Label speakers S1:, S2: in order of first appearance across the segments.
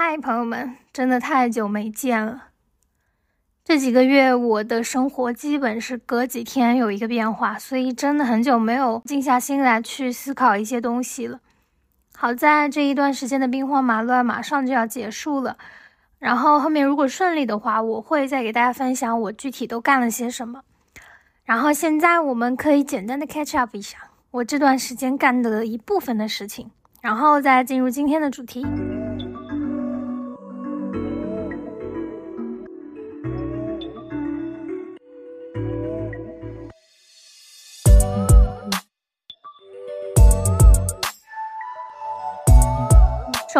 S1: 嗨，朋友们，真的太久没见了。这几个月我的生活基本是隔几天有一个变化，所以真的很久没有静下心来去思考一些东西了。好在这一段时间的兵荒马乱马上就要结束了，然后后面如果顺利的话，我会再给大家分享我具体都干了些什么。然后现在我们可以简单的 catch up 一下我这段时间干的一部分的事情，然后再进入今天的主题。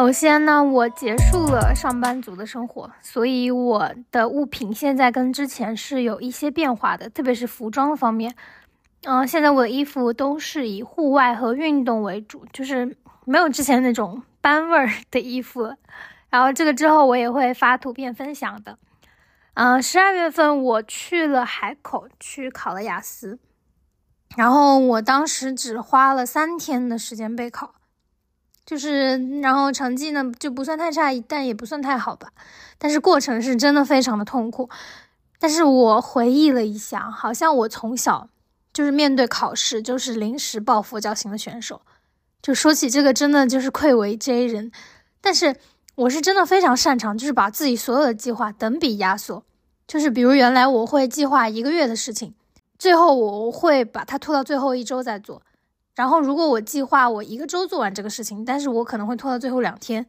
S1: 首先呢，我结束了上班族的生活，所以我的物品现在跟之前是有一些变化的，特别是服装方面。嗯，现在我的衣服都是以户外和运动为主，就是没有之前那种班味儿的衣服了。然后这个之后我也会发图片分享的。嗯，十二月份我去了海口去考了雅思，然后我当时只花了三天的时间备考。就是，然后成绩呢就不算太差，但也不算太好吧。但是过程是真的非常的痛苦。但是我回忆了一下，好像我从小就是面对考试就是临时抱佛脚型的选手。就说起这个，真的就是愧为 J 人。但是我是真的非常擅长，就是把自己所有的计划等比压缩。就是比如原来我会计划一个月的事情，最后我会把它拖到最后一周再做。然后，如果我计划我一个周做完这个事情，但是我可能会拖到最后两天，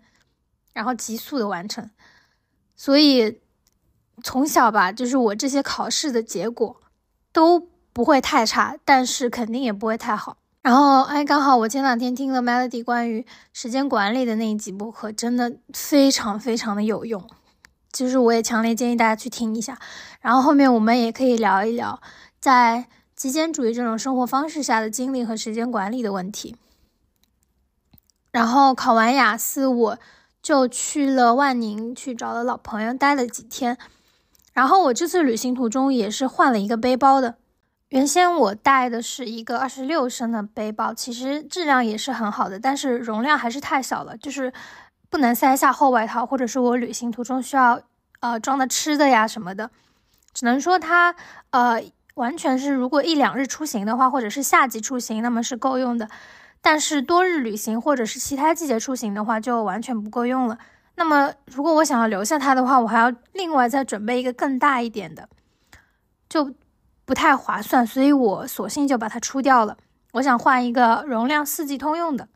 S1: 然后急速的完成。所以从小吧，就是我这些考试的结果都不会太差，但是肯定也不会太好。然后，哎，刚好我前两天听了 Melody 关于时间管理的那一集播客，真的非常非常的有用，就是我也强烈建议大家去听一下。然后后面我们也可以聊一聊在。极简主义这种生活方式下的精力和时间管理的问题。然后考完雅思，我就去了万宁，去找了老朋友待了几天。然后我这次旅行途中也是换了一个背包的。原先我带的是一个二十六升的背包，其实质量也是很好的，但是容量还是太小了，就是不能塞下厚外套，或者是我旅行途中需要呃装的吃的呀什么的，只能说它呃。完全是，如果一两日出行的话，或者是夏季出行，那么是够用的。但是多日旅行或者是其他季节出行的话，就完全不够用了。那么如果我想要留下它的话，我还要另外再准备一个更大一点的，就不太划算。所以我索性就把它出掉了。我想换一个容量四季通用的。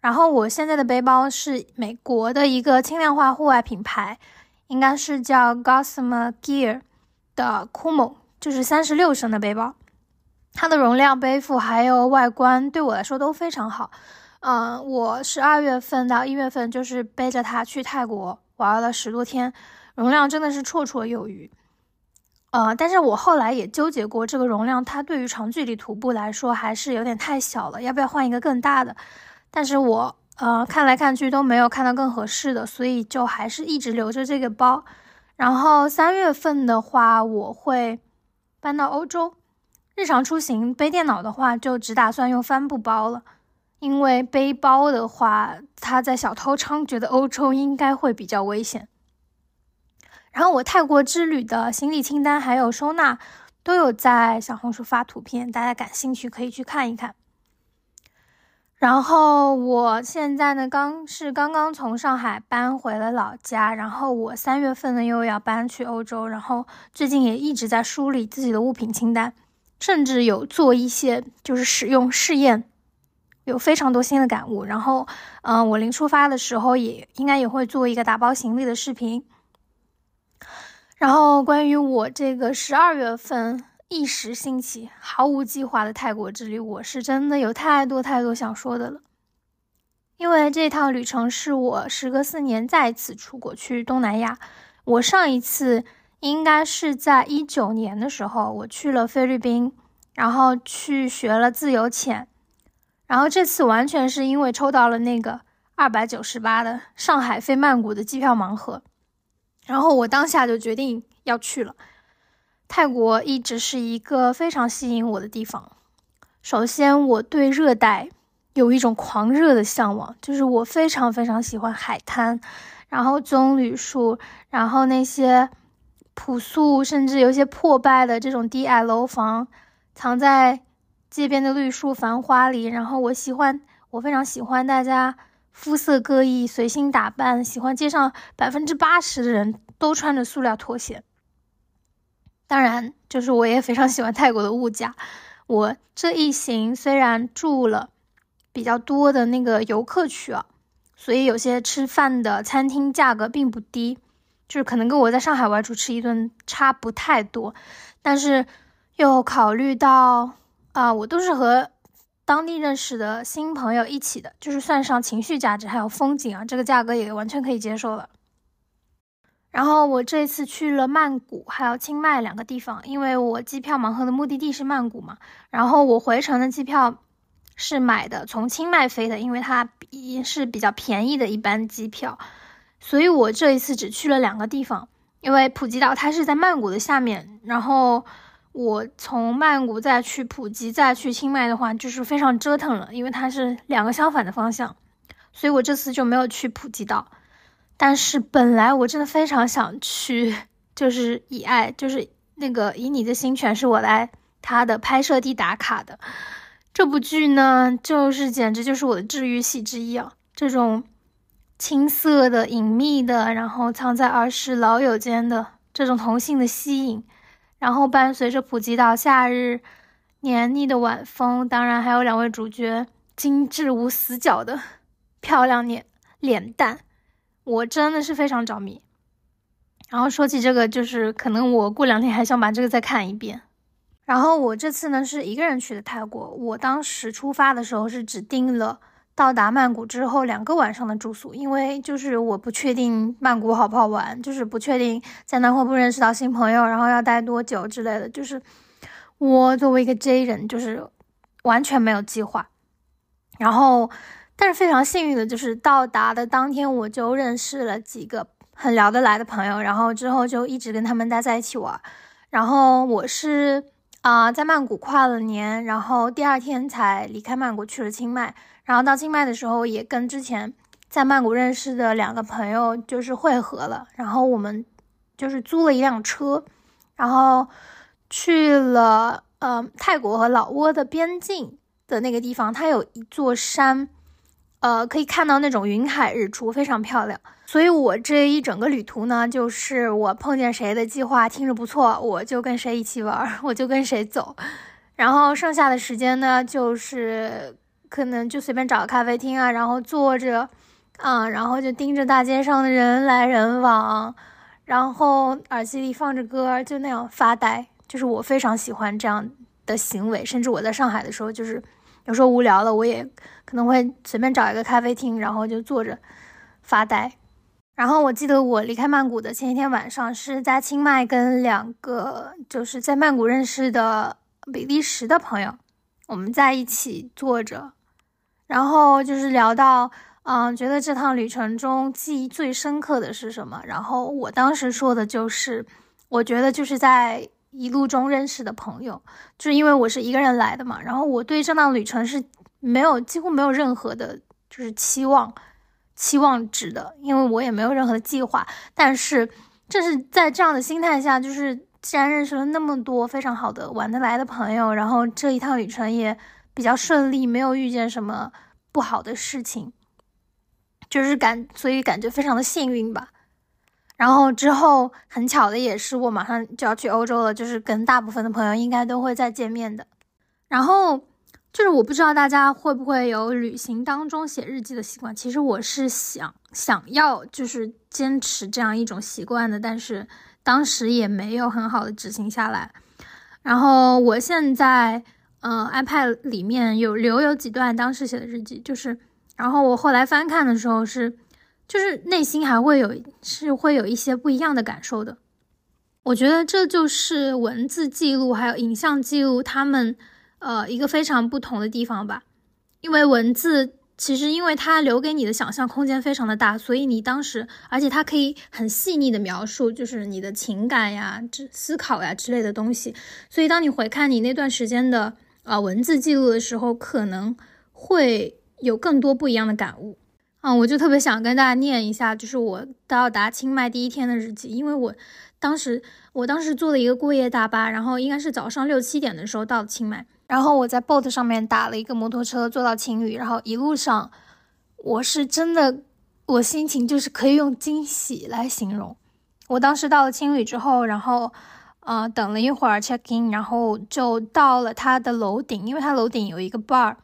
S1: 然后我现在的背包是美国的一个轻量化户外品牌，应该是叫 Gossamer Gear 的 Kumo。就是三十六升的背包，它的容量、背负还有外观对我来说都非常好。嗯，我十二月份到一月份就是背着它去泰国玩了十多天，容量真的是绰绰有余。呃，但是我后来也纠结过，这个容量它对于长距离徒步来说还是有点太小了，要不要换一个更大的？但是我呃看来看去都没有看到更合适的，所以就还是一直留着这个包。然后三月份的话，我会。搬到欧洲，日常出行背电脑的话，就只打算用帆布包了。因为背包的话，它在小偷猖獗的欧洲应该会比较危险。然后我泰国之旅的行李清单还有收纳都有在小红书发图片，大家感兴趣可以去看一看。然后我现在呢，刚是刚刚从上海搬回了老家，然后我三月份呢又要搬去欧洲，然后最近也一直在梳理自己的物品清单，甚至有做一些就是使用试验，有非常多新的感悟。然后，嗯，我临出发的时候也应该也会做一个打包行李的视频。然后关于我这个十二月份。一时兴起，毫无计划的泰国之旅，我是真的有太多太多想说的了。因为这趟旅程是我时隔四年再次出国去东南亚。我上一次应该是在一九年的时候，我去了菲律宾，然后去学了自由潜。然后这次完全是因为抽到了那个二百九十八的上海飞曼谷的机票盲盒，然后我当下就决定要去了。泰国一直是一个非常吸引我的地方。首先，我对热带有一种狂热的向往，就是我非常非常喜欢海滩，然后棕榈树，然后那些朴素甚至有些破败的这种低矮楼房，藏在街边的绿树繁花里。然后我喜欢，我非常喜欢大家肤色各异，随性打扮，喜欢街上百分之八十的人都穿着塑料拖鞋。当然，就是我也非常喜欢泰国的物价。我这一行虽然住了。比较多的那个游客区啊，所以有些吃饭的餐厅价格并不低，就是可能跟我在上海外出吃一顿差不太多，但是又考虑到啊，我都是和当地认识的新朋友一起的，就是算上情绪价值还有风景啊，这个价格也完全可以接受了。然后我这次去了曼谷还有清迈两个地方，因为我机票盲盒的目的地是曼谷嘛，然后我回程的机票。是买的从清迈飞的，因为它比是比较便宜的一班机票，所以我这一次只去了两个地方。因为普吉岛它是在曼谷的下面，然后我从曼谷再去普吉再去清迈的话，就是非常折腾了，因为它是两个相反的方向，所以我这次就没有去普吉岛。但是本来我真的非常想去，就是以爱，就是那个以你的心全是我来他的拍摄地打卡的。这部剧呢，就是简直就是我的治愈系之一啊！这种青涩的、隐秘的，然后藏在儿时老友间的这种同性的吸引，然后伴随着普吉岛夏日黏腻的晚风，当然还有两位主角精致无死角的漂亮脸脸蛋，我真的是非常着迷。然后说起这个，就是可能我过两天还想把这个再看一遍。然后我这次呢是一个人去的泰国。我当时出发的时候是只订了到达曼谷之后两个晚上的住宿，因为就是我不确定曼谷好不好玩，就是不确定在那会不认识到新朋友，然后要待多久之类的。就是我作为一个 J 人，就是完全没有计划。然后，但是非常幸运的就是到达的当天我就认识了几个很聊得来的朋友，然后之后就一直跟他们待在一起玩。然后我是。啊，在曼谷跨了年，然后第二天才离开曼谷去了清迈。然后到清迈的时候，也跟之前在曼谷认识的两个朋友就是汇合了。然后我们就是租了一辆车，然后去了呃泰国和老挝的边境的那个地方，它有一座山。呃，可以看到那种云海日出，非常漂亮。所以，我这一整个旅途呢，就是我碰见谁的计划听着不错，我就跟谁一起玩，我就跟谁走。然后剩下的时间呢，就是可能就随便找个咖啡厅啊，然后坐着，啊，然后就盯着大街上的人来人往，然后耳机里放着歌，就那样发呆。就是我非常喜欢这样的行为，甚至我在上海的时候，就是有时候无聊了，我也。可能会随便找一个咖啡厅，然后就坐着发呆。然后我记得我离开曼谷的前一天晚上，是在清迈跟两个就是在曼谷认识的比利时的朋友，我们在一起坐着，然后就是聊到，嗯，觉得这趟旅程中记忆最深刻的是什么？然后我当时说的就是，我觉得就是在一路中认识的朋友，就是因为我是一个人来的嘛，然后我对这趟旅程是。没有，几乎没有任何的，就是期望、期望值的，因为我也没有任何的计划。但是，正是在这样的心态下，就是既然认识了那么多非常好的、玩得来的朋友，然后这一趟旅程也比较顺利，没有遇见什么不好的事情，就是感，所以感觉非常的幸运吧。然后之后很巧的也是，我马上就要去欧洲了，就是跟大部分的朋友应该都会再见面的。然后。就是我不知道大家会不会有旅行当中写日记的习惯，其实我是想想要就是坚持这样一种习惯的，但是当时也没有很好的执行下来。然后我现在，呃，iPad 里面有留有几段当时写的日记，就是，然后我后来翻看的时候是，就是内心还会有是会有一些不一样的感受的。我觉得这就是文字记录还有影像记录他们。呃，一个非常不同的地方吧，因为文字其实因为它留给你的想象空间非常的大，所以你当时，而且它可以很细腻的描述，就是你的情感呀、之思考呀之类的东西，所以当你回看你那段时间的呃文字记录的时候，可能会有更多不一样的感悟。啊，我就特别想跟大家念一下，就是我到达清迈第一天的日记，因为我当时我当时坐了一个过夜大巴，然后应该是早上六七点的时候到了清迈，然后我在 boat 上面打了一个摩托车坐到青旅，然后一路上我是真的，我心情就是可以用惊喜来形容。我当时到了青旅之后，然后呃等了一会儿 check in，然后就到了他的楼顶，因为他楼顶有一个 bar。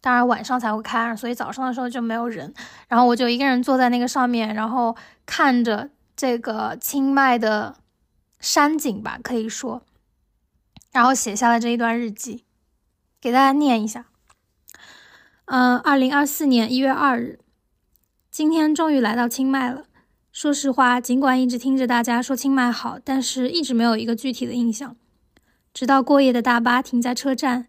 S1: 当然晚上才会开，所以早上的时候就没有人。然后我就一个人坐在那个上面，然后看着这个清迈的山景吧，可以说，然后写下了这一段日记，给大家念一下。嗯，二零二四年一月二日，今天终于来到清迈了。说实话，尽管一直听着大家说清迈好，但是一直没有一个具体的印象。直到过夜的大巴停在车站。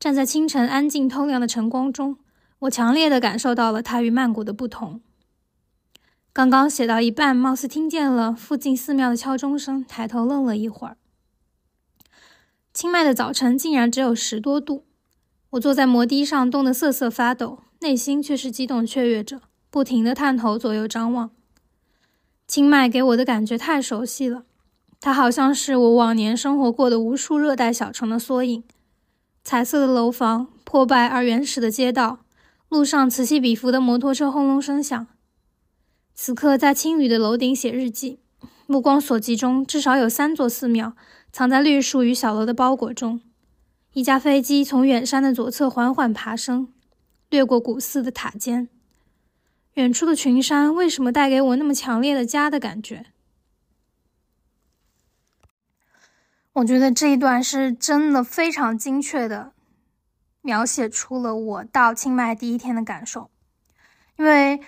S1: 站在清晨安静透亮的晨光中，我强烈的感受到了它与曼谷的不同。刚刚写到一半，貌似听见了附近寺庙的敲钟声，抬头愣了一会儿。清迈的早晨竟然只有十多度，我坐在摩的上，冻得瑟瑟发抖，内心却是激动雀跃着，不停地探头左右张望。清迈给我的感觉太熟悉了，它好像是我往年生活过的无数热带小城的缩影。彩色的楼房，破败而原始的街道，路上此起彼伏的摩托车轰隆声响。此刻在青旅的楼顶写日记，目光所及中至少有三座寺庙，藏在绿树与小楼的包裹中。一架飞机从远山的左侧缓缓爬升，掠过古寺的塔尖。远处的群山为什么带给我那么强烈的家的感觉？我觉得这一段是真的非常精确的描写出了我到清迈第一天的感受，因为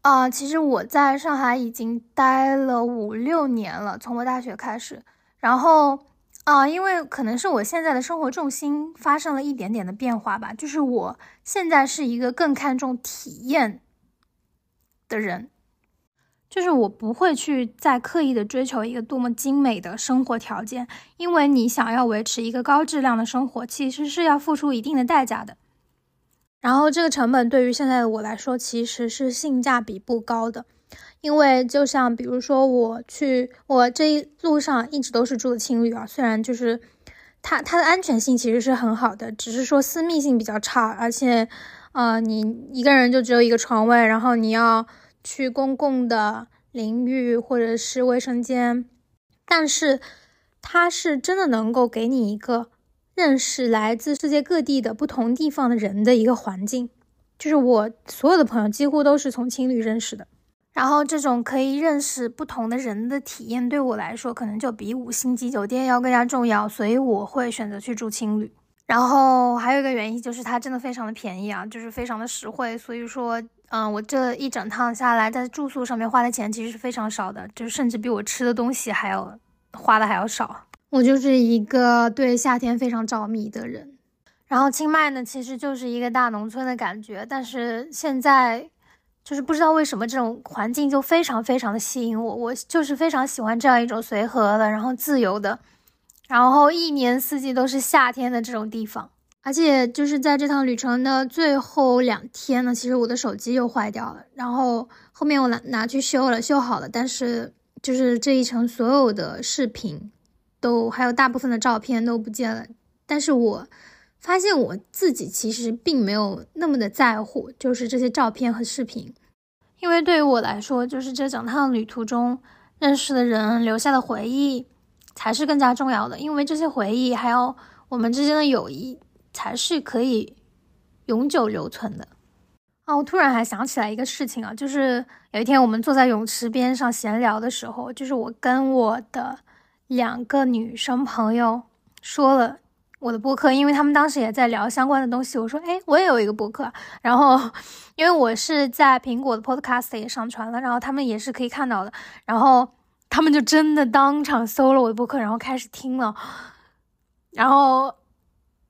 S1: 啊，其实我在上海已经待了五六年了，从我大学开始，然后啊，因为可能是我现在的生活重心发生了一点点的变化吧，就是我现在是一个更看重体验的人。就是我不会去再刻意的追求一个多么精美的生活条件，因为你想要维持一个高质量的生活，其实是要付出一定的代价的。然后这个成本对于现在的我来说，其实是性价比不高的，因为就像比如说我去，我这一路上一直都是住的青旅啊，虽然就是它它的安全性其实是很好的，只是说私密性比较差，而且呃你一个人就只有一个床位，然后你要。去公共的淋浴或者是卫生间，但是它是真的能够给你一个认识来自世界各地的不同地方的人的一个环境。就是我所有的朋友几乎都是从青旅认识的，然后这种可以认识不同的人的体验对我来说，可能就比五星级酒店要更加重要，所以我会选择去住青旅。然后还有一个原因就是它真的非常的便宜啊，就是非常的实惠，所以说。嗯，我这一整趟下来，在住宿上面花的钱其实是非常少的，就甚至比我吃的东西还要花的还要少。我就是一个对夏天非常着迷的人。然后清迈呢，其实就是一个大农村的感觉，但是现在就是不知道为什么这种环境就非常非常的吸引我，我就是非常喜欢这样一种随和的，然后自由的，然后一年四季都是夏天的这种地方。而且就是在这趟旅程的最后两天呢，其实我的手机又坏掉了，然后后面我拿拿去修了，修好了，但是就是这一程所有的视频，都还有大部分的照片都不见了。但是我发现我自己其实并没有那么的在乎，就是这些照片和视频，因为对于我来说，就是这整趟旅途中认识的人留下的回忆，才是更加重要的，因为这些回忆还有我们之间的友谊。才是可以永久留存的啊！我突然还想起来一个事情啊，就是有一天我们坐在泳池边上闲聊的时候，就是我跟我的两个女生朋友说了我的播客，因为他们当时也在聊相关的东西。我说：“哎，我也有一个播客。”然后因为我是在苹果的 Podcast 也上传了，然后他们也是可以看到的。然后他们就真的当场搜了我的播客，然后开始听了，然后。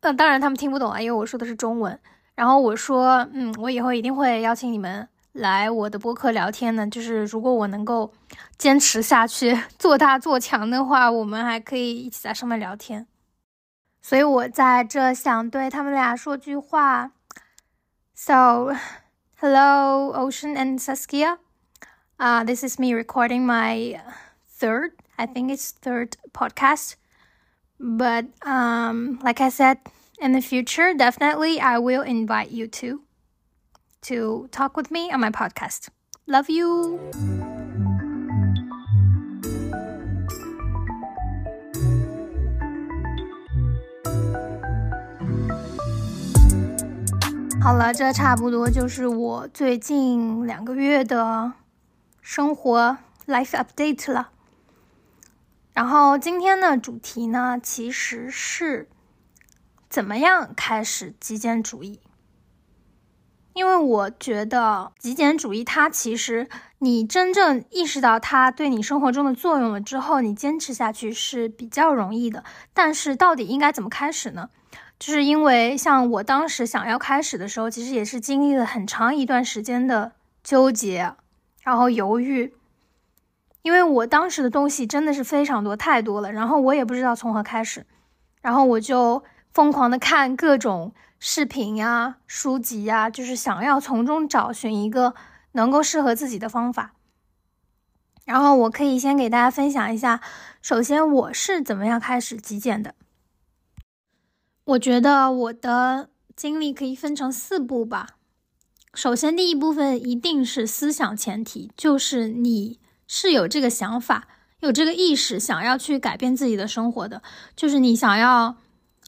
S1: 那当然，他们听不懂啊，因为我说的是中文。然后我说，嗯，我以后一定会邀请你们来我的播客聊天的。就是如果我能够坚持下去，做大做强的话，我们还可以一起在上面聊天。所以我在这想对他们俩说句话： So, hello, Ocean and Saskia. Uh, this is me recording my third, I think it's third podcast. But um, like I said, in the future, definitely I will invite you to to talk with me on my podcast. Love you. 好了，这差不多就是我最近两个月的生活 life update 了。然后今天的主题呢，其实是怎么样开始极简主义。因为我觉得极简主义它其实你真正意识到它对你生活中的作用了之后，你坚持下去是比较容易的。但是到底应该怎么开始呢？就是因为像我当时想要开始的时候，其实也是经历了很长一段时间的纠结，然后犹豫。因为我当时的东西真的是非常多，太多了，然后我也不知道从何开始，然后我就疯狂的看各种视频呀、书籍呀，就是想要从中找寻一个能够适合自己的方法。然后我可以先给大家分享一下，首先我是怎么样开始极简的。我觉得我的经历可以分成四步吧。首先，第一部分一定是思想前提，就是你是有这个想法、有这个意识，想要去改变自己的生活的，就是你想要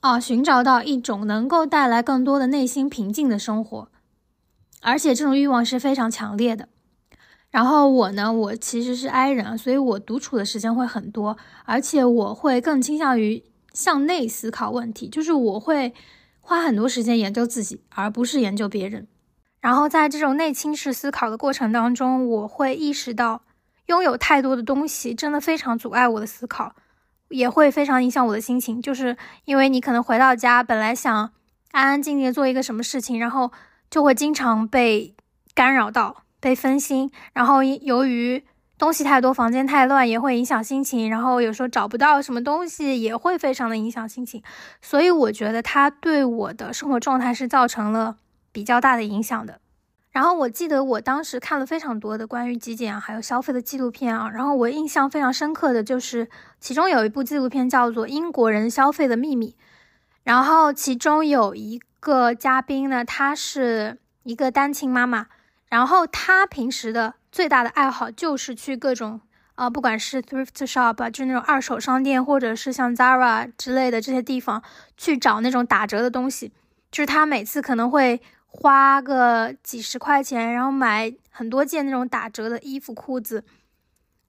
S1: 啊，寻找到一种能够带来更多的内心平静的生活，而且这种欲望是非常强烈的。然后我呢，我其实是 I 人，所以我独处的时间会很多，而且我会更倾向于。向内思考问题，就是我会花很多时间研究自己，而不是研究别人。然后在这种内倾式思考的过程当中，我会意识到，拥有太多的东西真的非常阻碍我的思考，也会非常影响我的心情。就是因为你可能回到家，本来想安安静静做一个什么事情，然后就会经常被干扰到，被分心。然后由于东西太多，房间太乱，也会影响心情。然后有时候找不到什么东西，也会非常的影响心情。所以我觉得它对我的生活状态是造成了比较大的影响的。然后我记得我当时看了非常多的关于极简啊，还有消费的纪录片啊。然后我印象非常深刻的就是，其中有一部纪录片叫做《英国人消费的秘密》。然后其中有一个嘉宾呢，她是一个单亲妈妈，然后她平时的。最大的爱好就是去各种啊，不管是 thrift shop，就是那种二手商店，或者是像 Zara 之类的这些地方去找那种打折的东西。就是他每次可能会花个几十块钱，然后买很多件那种打折的衣服、裤子。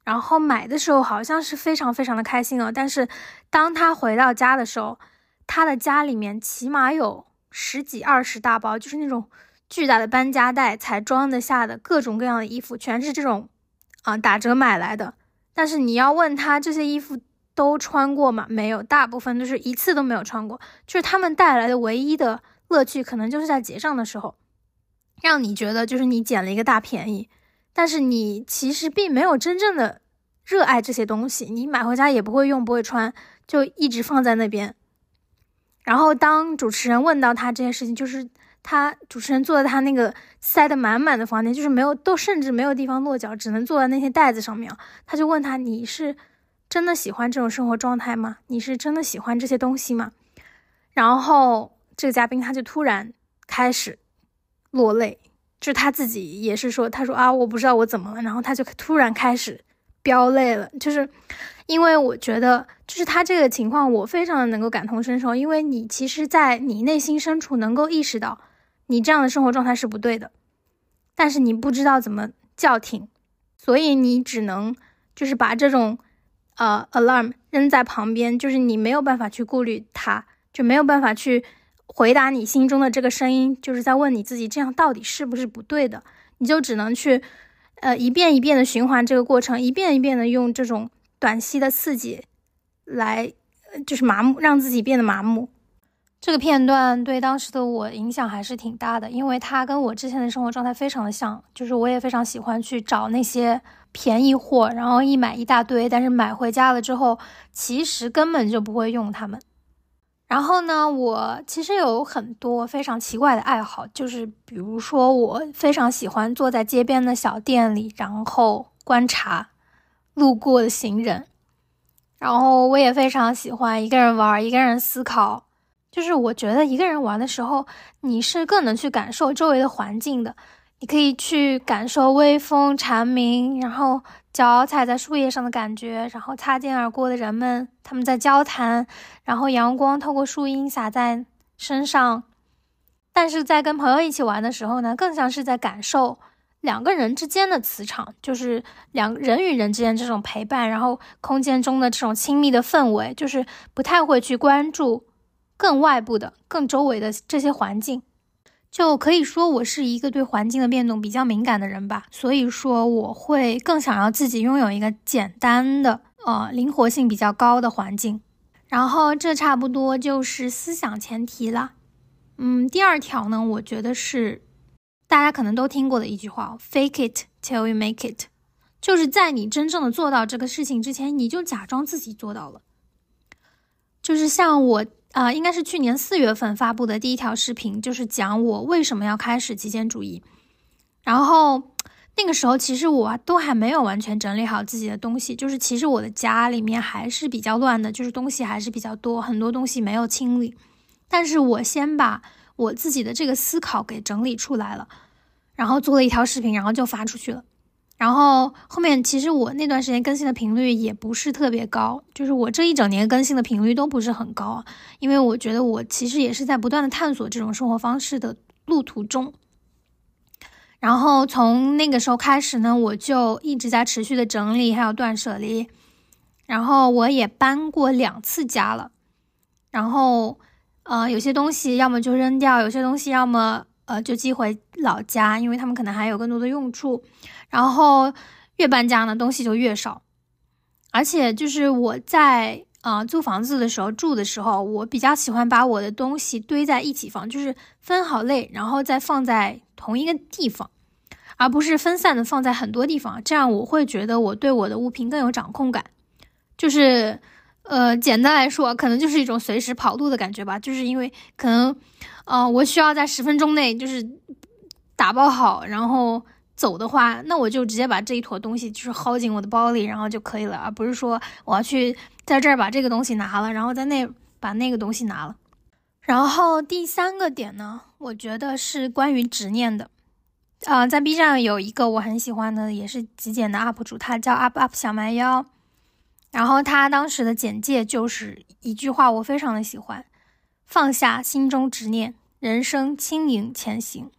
S1: 然后买的时候好像是非常非常的开心哦，但是当他回到家的时候，他的家里面起码有十几二十大包，就是那种。巨大的搬家袋才装得下的各种各样的衣服，全是这种啊打折买来的。但是你要问他这些衣服都穿过吗？没有，大部分都是一次都没有穿过。就是他们带来的唯一的乐趣，可能就是在结账的时候，让你觉得就是你捡了一个大便宜。但是你其实并没有真正的热爱这些东西，你买回家也不会用，不会穿，就一直放在那边。然后当主持人问到他这件事情，就是。他主持人坐在他那个塞得满满的房间，就是没有都甚至没有地方落脚，只能坐在那些袋子上面。他就问他：“你是真的喜欢这种生活状态吗？你是真的喜欢这些东西吗？”然后这个嘉宾他就突然开始落泪，就是他自己也是说：“他说啊，我不知道我怎么了。”然后他就突然开始飙泪了，就是因为我觉得，就是他这个情况，我非常的能够感同身受，因为你其实，在你内心深处能够意识到。你这样的生活状态是不对的，但是你不知道怎么叫停，所以你只能就是把这种呃 alarm 扔在旁边，就是你没有办法去顾虑它，就没有办法去回答你心中的这个声音，就是在问你自己这样到底是不是不对的，你就只能去呃一遍一遍的循环这个过程，一遍一遍的用这种短期的刺激来就是麻木，让自己变得麻木。这个片段对当时的我影响还是挺大的，因为它跟我之前的生活状态非常的像，就是我也非常喜欢去找那些便宜货，然后一买一大堆，但是买回家了之后，其实根本就不会用它们。然后呢，我其实有很多非常奇怪的爱好，就是比如说我非常喜欢坐在街边的小店里，然后观察路过的行人。然后我也非常喜欢一个人玩，一个人思考。就是我觉得一个人玩的时候，你是更能去感受周围的环境的。你可以去感受微风蝉鸣，然后脚踩在树叶上的感觉，然后擦肩而过的人们他们在交谈，然后阳光透过树荫洒在身上。但是在跟朋友一起玩的时候呢，更像是在感受两个人之间的磁场，就是两人与人之间这种陪伴，然后空间中的这种亲密的氛围，就是不太会去关注更外部的、更周围的这些环境。就可以说我是一个对环境的变动比较敏感的人吧，所以说我会更想要自己拥有一个简单的、呃灵活性比较高的环境。然后这差不多就是思想前提了。嗯，第二条呢，我觉得是大家可能都听过的一句话：“Fake it till you make it”，就是在你真正的做到这个事情之前，你就假装自己做到了。就是像我。啊，应该是去年四月份发布的第一条视频，就是讲我为什么要开始极简主义。然后那个时候，其实我都还没有完全整理好自己的东西，就是其实我的家里面还是比较乱的，就是东西还是比较多，很多东西没有清理。但是我先把我自己的这个思考给整理出来了，然后做了一条视频，然后就发出去了。然后后面其实我那段时间更新的频率也不是特别高，就是我这一整年更新的频率都不是很高，因为我觉得我其实也是在不断的探索这种生活方式的路途中。然后从那个时候开始呢，我就一直在持续的整理，还有断舍离。然后我也搬过两次家了，然后呃有些东西要么就扔掉，有些东西要么。呃，就寄回老家，因为他们可能还有更多的用处。然后越搬家呢，东西就越少。而且就是我在啊租房子的时候住的时候，我比较喜欢把我的东西堆在一起放，就是分好类，然后再放在同一个地方，而不是分散的放在很多地方。这样我会觉得我对我的物品更有掌控感。就是呃，简单来说，可能就是一种随时跑路的感觉吧。就是因为可能。啊，我需要在十分钟内就是打包好，然后走的话，那我就直接把这一坨东西就是薅进我的包里，然后就可以了，而不是说我要去在这儿把这个东西拿了，然后在那把那个东西拿了。然后第三个点呢，我觉得是关于执念的。啊，在 B 站有一个我很喜欢的，也是极简的 UP 主，他叫 Up Up 小蛮腰，然后他当时的简介就是一句话，我非常的喜欢。放下心中执念，人生轻盈前行。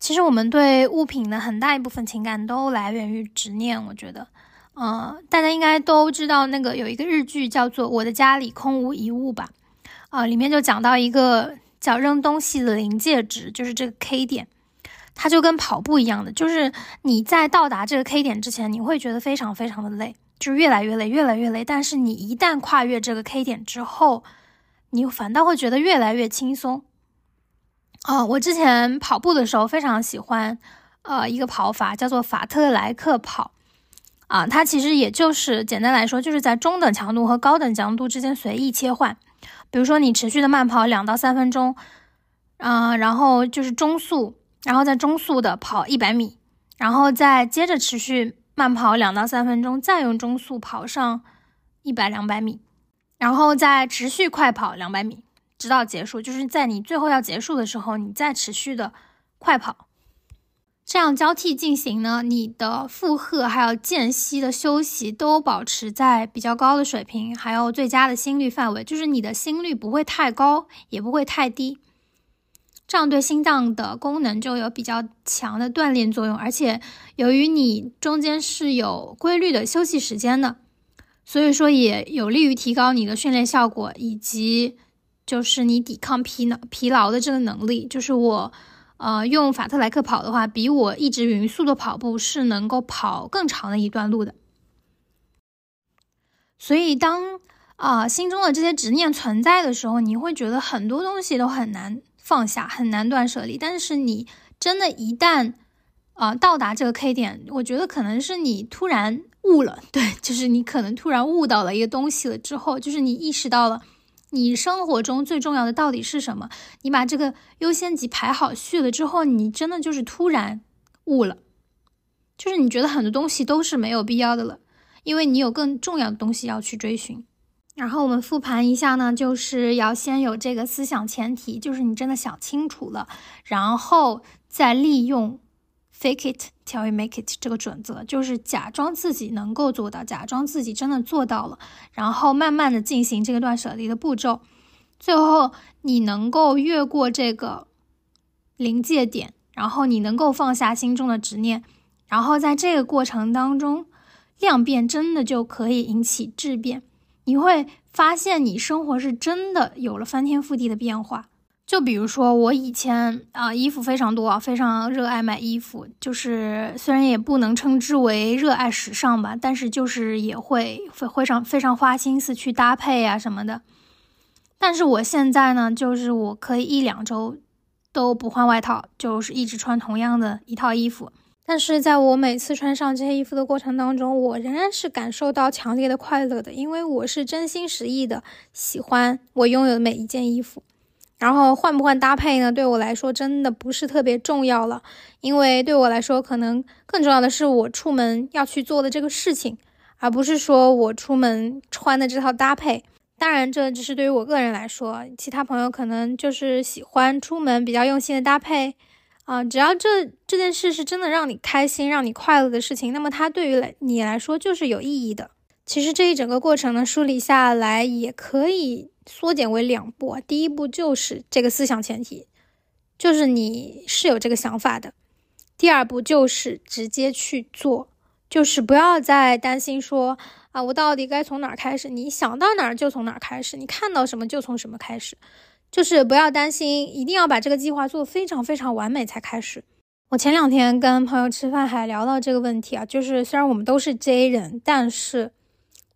S1: 其实我们对物品的很大一部分情感都来源于执念。我觉得，呃，大家应该都知道那个有一个日剧叫做《我的家里空无一物》吧？啊，里面就讲到一个叫扔东西的临界值，就是这个 K 点，它就跟跑步一样的，就是你在到达这个 K 点之前，你会觉得非常非常的累，就越来越累，越来越累。但是你一旦跨越这个 K 点之后，你反倒会觉得越来越轻松，哦，我之前跑步的时候非常喜欢，呃，一个跑法叫做法特莱克跑，啊，它其实也就是简单来说，就是在中等强度和高等强度之间随意切换。比如说你持续的慢跑两到三分钟，嗯，然后就是中速，然后在中速的跑一百米，然后再接着持续慢跑两到三分钟，再用中速跑上一百两百米。然后再持续快跑两百米，直到结束。就是在你最后要结束的时候，你再持续的快跑，这样交替进行呢，你的负荷还有间隙的休息都保持在比较高的水平，还有最佳的心率范围，就是你的心率不会太高，也不会太低，这样对心脏的功能就有比较强的锻炼作用。而且由于你中间是有规律的休息时间的。所以说也有利于提高你的训练效果，以及就是你抵抗疲劳疲劳的这个能力。就是我，呃，用法特莱克跑的话，比我一直匀速的跑步是能够跑更长的一段路的。所以当啊心中的这些执念存在的时候，你会觉得很多东西都很难放下，很难断舍离。但是你真的，一旦啊到达这个 K 点，我觉得可能是你突然。悟了，对，就是你可能突然悟到了一个东西了之后，就是你意识到了，你生活中最重要的到底是什么？你把这个优先级排好序了之后，你真的就是突然悟了，就是你觉得很多东西都是没有必要的了，因为你有更重要的东西要去追寻。然后我们复盘一下呢，就是要先有这个思想前提，就是你真的想清楚了，然后再利用 fake it till you make it 这个准则，就是假装自己能够做到，假装自己真的做到了，然后慢慢的进行这个断舍离的步骤，最后你能够越过这个临界点，然后你能够放下心中的执念，然后在这个过程当中，量变真的就可以引起质变。你会发现，你生活是真的有了翻天覆地的变化。就比如说，我以前啊，衣服非常多，非常热爱买衣服，就是虽然也不能称之为热爱时尚吧，但是就是也会会非常非常花心思去搭配啊什么的。但是我现在呢，就是我可以一两周都不换外套，就是一直穿同样的一套衣服。但是在我每次穿上这些衣服的过程当中，我仍然是感受到强烈的快乐的，因为我是真心实意的喜欢我拥有的每一件衣服。然后换不换搭配呢？对我来说真的不是特别重要了，因为对我来说，可能更重要的是我出门要去做的这个事情，而不是说我出门穿的这套搭配。当然，这只是对于我个人来说，其他朋友可能就是喜欢出门比较用心的搭配。啊，只要这这件事是真的让你开心、让你快乐的事情，那么它对于来你来说就是有意义的。其实这一整个过程呢，梳理下来也可以缩减为两步。第一步就是这个思想前提，就是你是有这个想法的；第二步就是直接去做，就是不要再担心说啊，我到底该从哪儿开始？你想到哪儿就从哪儿开始，你看到什么就从什么开始。就是不要担心，一定要把这个计划做非常非常完美才开始。我前两天跟朋友吃饭还聊到这个问题啊，就是虽然我们都是 J 人，但是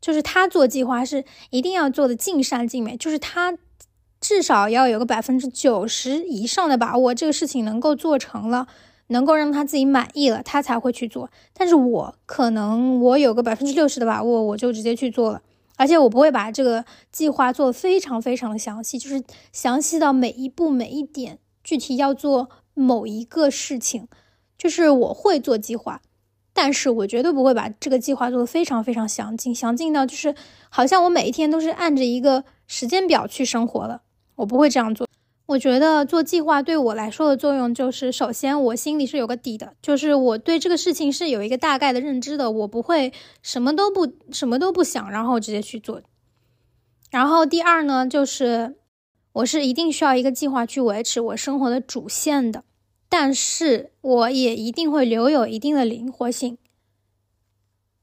S1: 就是他做计划是一定要做的尽善尽美，就是他至少要有个百分之九十以上的把握，这个事情能够做成了，能够让他自己满意了，他才会去做。但是我可能我有个百分之六十的把握，我就直接去做了。而且我不会把这个计划做非常非常的详细，就是详细到每一步每一点，具体要做某一个事情，就是我会做计划，但是我绝对不会把这个计划做的非常非常详尽，详尽到就是好像我每一天都是按着一个时间表去生活了，我不会这样做。我觉得做计划对我来说的作用就是，首先我心里是有个底的，就是我对这个事情是有一个大概的认知的，我不会什么都不什么都不想，然后直接去做。然后第二呢，就是我是一定需要一个计划去维持我生活的主线的，但是我也一定会留有一定的灵活性。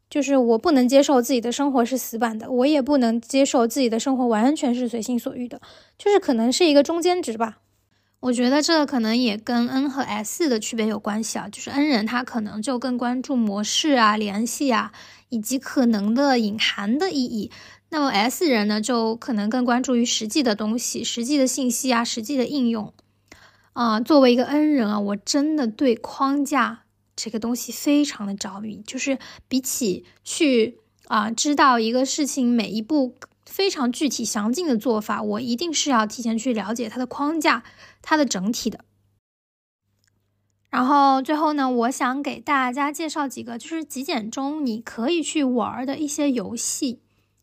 S1: 就是我不能接受自己的生活是死板的，我也不能接受自己的生活完全是随心所欲的，就是可能是一个中间值吧。我觉得这可能也跟 N 和 S 的区别有关系啊，就是 N 人他可能就更关注模式啊、联系啊，以及可能的隐含的意义。那么 S 人呢，就可能更关注于实际的东西、实际的信息啊、实际的应用。啊，作为一个 N 人啊，我真的对框架。这个东西非常的着迷，就是比起去啊知道一个事情每一步非常具体详尽的做法，我一定是要提前去了解它的框架、它的整体的。然后最后呢，我想给大家介绍几个，就是极简中你可以去玩的一些游戏，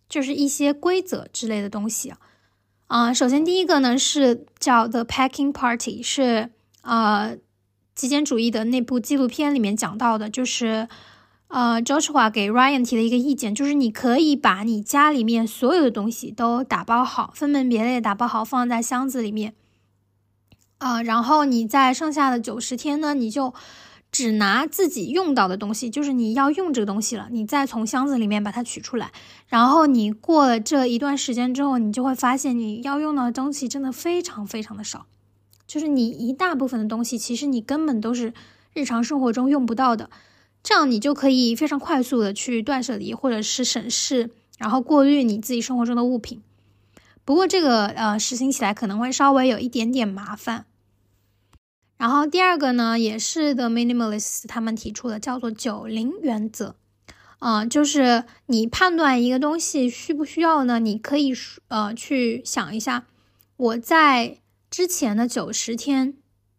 S1: 就是一些规则之类的东西啊。啊，首先第一个呢是叫 The Packing Party，是呃。极简主义的那部纪录片里面讲到的，就是，呃，Joshua 给 Ryan 提的一个意见，就是你可以把你家里面所有的东西都打包好，分门别类打包好，放在箱子里面，啊，然后你在剩下的九十天呢，你就只拿自己用到的东西，就是你要用这个东西了，你再从箱子里面把它取出来，然后你过了这一段时间之后，你就会发现你要用到的东西真的非常非常的少。就是你一大部分的东西，其实你根本都是日常生活中用不到的，这样你就可以非常快速的去断舍离，或者是审视，然后过滤你自己生活中的物品。不过这个呃实行起来可能会稍微有一点点麻烦。然后第二个呢，也是 The Minimalists 他们提出的，叫做九零原则。嗯，就是你判断一个东西需不需要呢？你可以呃去想一下，我在之前的九十天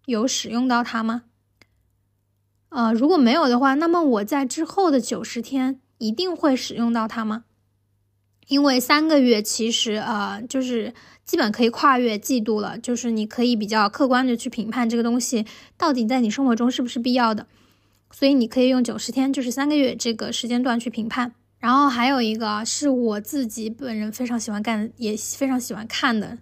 S1: 有使用到它吗？呃，如果没有的话，那么我在之后的九十天一定会使用到它吗？因为三个月其实呃就是基本可以跨越季度了，就是你可以比较客观的去评判这个东西到底在你生活中是不是必要的。所以你可以用九十天，就是三个月这个时间段去评判。然后还有一个是我自己本人非常喜欢干，也非常喜欢看的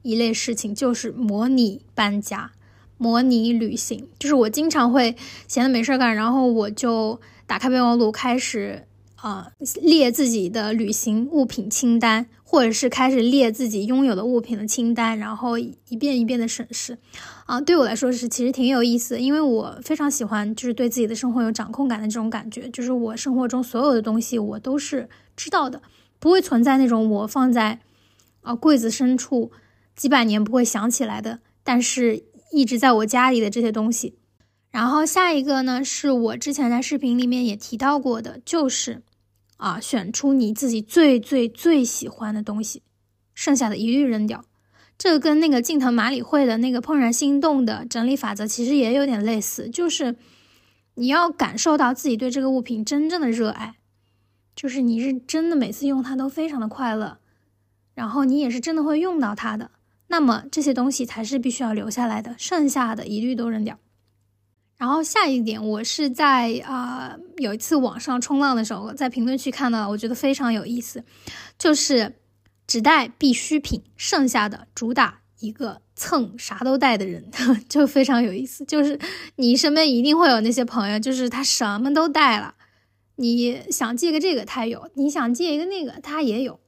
S1: 一类事情，就是模拟搬家、模拟旅行。就是我经常会闲的没事干，然后我就打开备忘录开始。啊，列自己的旅行物品清单，或者是开始列自己拥有的物品的清单，然后一遍一遍的审视。啊，对我来说是其实挺有意思的，因为我非常喜欢就是对自己的生活有掌控感的这种感觉，就是我生活中所有的东西我都是知道的，不会存在那种我放在啊柜子深处几百年不会想起来的，但是一直在我家里的这些东西。然后下一个呢，是我之前在视频里面也提到过的，就是。啊，选出你自己最最最喜欢的东西，剩下的一律扔掉。这个跟那个近藤麻里惠的那个怦然心动的整理法则其实也有点类似，就是你要感受到自己对这个物品真正的热爱，就是你是真的每次用它都非常的快乐，然后你也是真的会用到它的，那么这些东西才是必须要留下来的，剩下的一律都扔掉。然后下一点，我是在啊有一次网上冲浪的时候，在评论区看到，我觉得非常有意思，就是只带必需品，剩下的主打一个蹭啥都带的人，就非常有意思。就是你身边一定会有那些朋友，就是他什么都带了，你想借个这个他有，你想借一个那个他也有。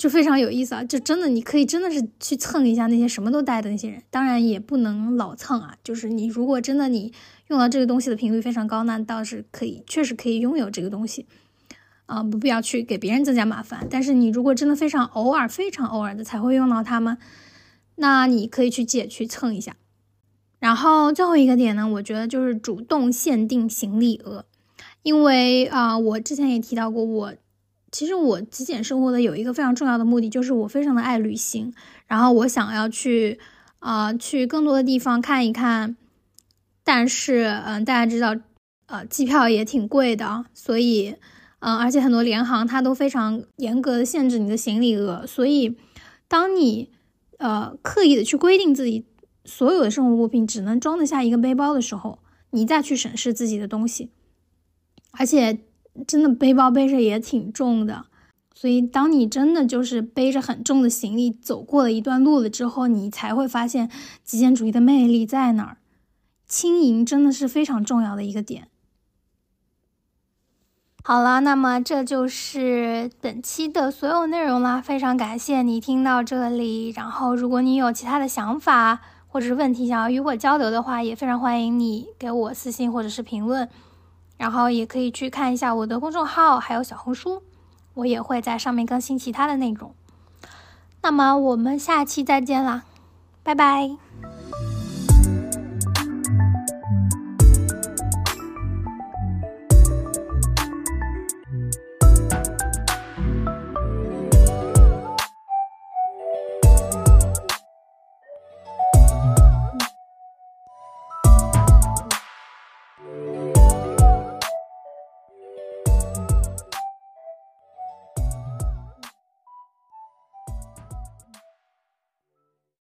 S1: 就非常有意思啊！就真的，你可以真的是去蹭一下那些什么都带的那些人，当然也不能老蹭啊。就是你如果真的你用到这个东西的频率非常高，那倒是可以，确实可以拥有这个东西，啊，不必要去给别人增加麻烦。但是你如果真的非常偶尔、非常偶尔的才会用到它们，那你可以去借去蹭一下。然后最后一个点呢，我觉得就是主动限定行李额，因为啊，我之前也提到过我。其实我极简生活的有一个非常重要的目的，就是我非常的爱旅行，然后我想要去，啊，去更多的地方看一看。但是，嗯，大家知道，呃，机票也挺贵的，所以，嗯，而且很多联航它都非常严格的限制你的行李额，所以，当你，呃，刻意的去规定自己所有的生活物品只能装得下一个背包的时候，你再去审视自己的东西，而且。真的背包背着也挺重的，所以当你真的就是背着很重的行李走过了一段路了之后，你才会发现极简主义的魅力在哪儿。轻盈真的是非常重要的一个点。好了，那么这就是本期的所有内容啦，非常感谢你听到这里。然后，如果你有其他的想法或者是问题想要与我交流的话，也非常欢迎你给我私信或者是评论。然后也可以去看一下我的公众号，还有小红书，我也会在上面更新其他的内容。那么我们下期再见啦，拜拜。